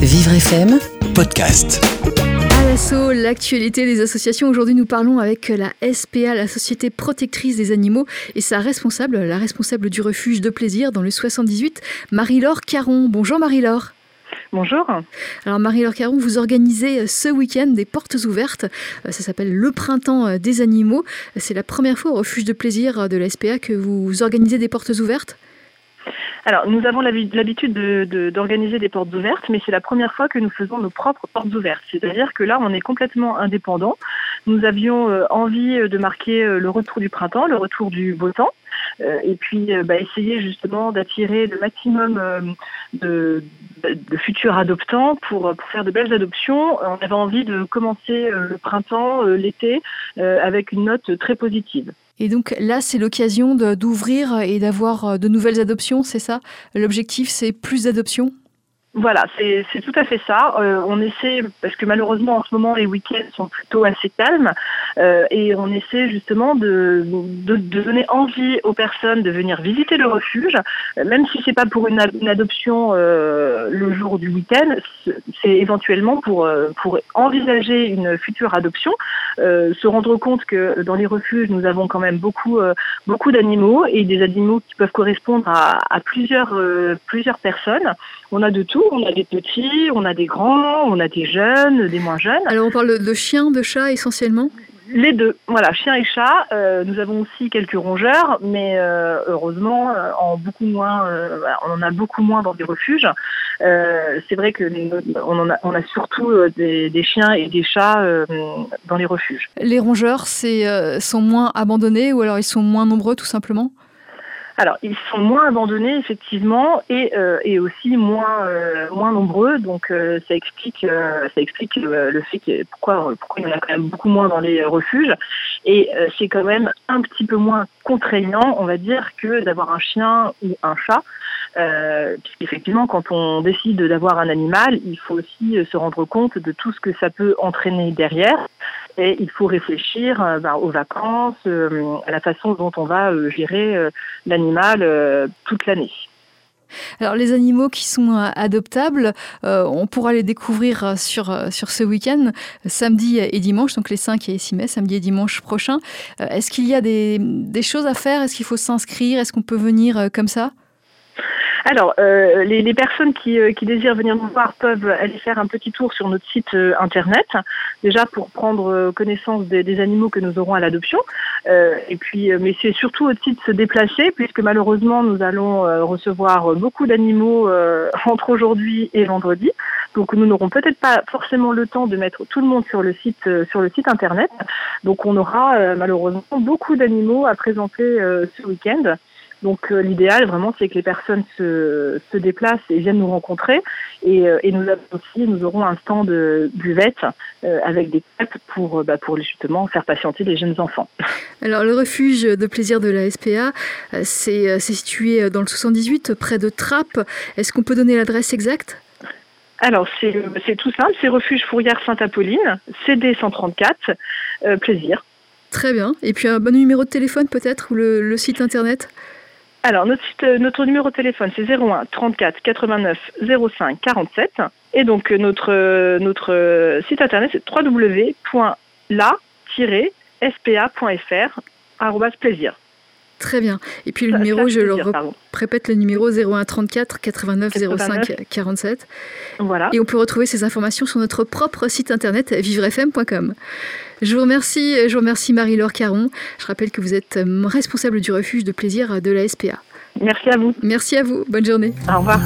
Vivre FM podcast. À l'assaut, l'actualité des associations. Aujourd'hui, nous parlons avec la SPA, la Société protectrice des animaux, et sa responsable, la responsable du refuge de plaisir dans le 78, Marie-Laure Caron. Bonjour Marie-Laure. Bonjour. Alors Marie-Laure Caron, vous organisez ce week-end des portes ouvertes. Ça s'appelle le printemps des animaux. C'est la première fois au refuge de plaisir de la SPA que vous organisez des portes ouvertes? Alors, nous avons l'habitude d'organiser des portes ouvertes, mais c'est la première fois que nous faisons nos propres portes ouvertes. C'est-à-dire que là, on est complètement indépendant. Nous avions euh, envie de marquer euh, le retour du printemps, le retour du beau temps, euh, et puis bah, essayer justement d'attirer le maximum de, futurs adoptants pour, faire de belles adoptions. On avait envie de commencer le printemps, l'été, avec une note très positive. Et donc là, c'est l'occasion d'ouvrir et d'avoir euh, de nouvelles adoptions, c'est ça? L'objectif, c'est plus d'adoptions? Voilà, c'est tout à fait ça. Euh, on essaie, parce que malheureusement en ce moment les week-ends sont plutôt assez calmes, euh, et on essaie justement de, donner envie aux personnes de venir visiter le refuge, euh, même si c'est pas pour une, adoption le jour du week-end, c'est éventuellement pour, pour envisager une future adoption, se rendre compte que dans les refuges nous avons quand même beaucoup, beaucoup d'animaux et des animaux qui peuvent correspondre à, à plusieurs, plusieurs personnes. On a de tout on a des petits, on a des grands, on a des jeunes, des moins jeunes. Alors on parle de chiens, de chats essentiellement les deux, voilà, chiens et chats. Euh, nous avons aussi quelques rongeurs, mais euh, heureusement, euh, en beaucoup moins, on en a beaucoup moins dans des refuges. c'est vrai que on, on a surtout des, des, chiens et des chats dans les refuges. Les rongeurs, c'est sont moins abandonnés ou alors ils sont moins nombreux tout simplement alors, ils sont moins abandonnés effectivement et, euh, aussi moins euh, moins nombreux. Donc, euh, ça explique ça explique le fait que pourquoi pourquoi il y en a quand même beaucoup moins dans les refuges. Et c'est quand même un petit peu moins contraignant, on va dire, que d'avoir un chien ou un chat. Puisqu'effectivement, quand on décide d'avoir un animal, il faut aussi se rendre compte de tout ce que ça peut entraîner derrière. Et il faut réfléchir euh, ben, aux vacances, euh, à la façon dont on va euh, gérer l'animal toute l'année. Alors les animaux qui sont adoptables, on pourra les découvrir sur, sur ce week-end, samedi et dimanche, donc les 5 et 6 mai, samedi et dimanche prochain. Est-ce qu'il y a des choses à faire? Est-ce qu'il faut s'inscrire? Est-ce qu'on peut venir comme ça? Alors, euh, les, personnes qui, euh, qui, désirent venir nous voir peuvent aller faire un petit tour sur notre site euh, internet, déjà pour prendre connaissance des, des animaux que nous aurons à l'adoption. et puis, mais c'est surtout aussi de se déplacer, puisque malheureusement, nous allons recevoir beaucoup d'animaux entre aujourd'hui et vendredi. Donc, nous n'aurons peut-être pas forcément le temps de mettre tout le monde sur le site sur le site internet. Donc, on aura malheureusement beaucoup d'animaux à présenter ce week-end. Donc euh, l'idéal vraiment c'est que les personnes se, se, déplacent et viennent nous rencontrer et, euh, et nous aussi nous aurons un stand de buvette euh, avec des crêpes pour bah, pour justement faire patienter les jeunes enfants. Alors le refuge de plaisir de la SPA c'est situé dans le 78 près de Trappes. Est-ce qu'on peut donner l'adresse exacte? Alors, c'est tout simple, c'est refuge Fourrière Sainte-Apolline, CD 134, plaisir. Très bien. Et puis un bon numéro de téléphone peut-être ou le, le site internet? Alors, notre, site, euh, notre numéro de téléphone, c'est 01 34 89 05 47. Et donc, euh, notre, euh, notre site internet, c'est www.la-spa.fr, plaisir. Très bien. Et puis le numéro, je le répète, le numéro 01 34 89 05 47. Voilà. Et on peut retrouver ces informations sur notre propre site internet vivrefm.com. Je vous remercie, je vous remercie Marie-Laure Caron. Je rappelle que vous êtes responsable du refuge de plaisir de la SPA. Merci à vous. Merci à vous. Bonne journée. Au revoir.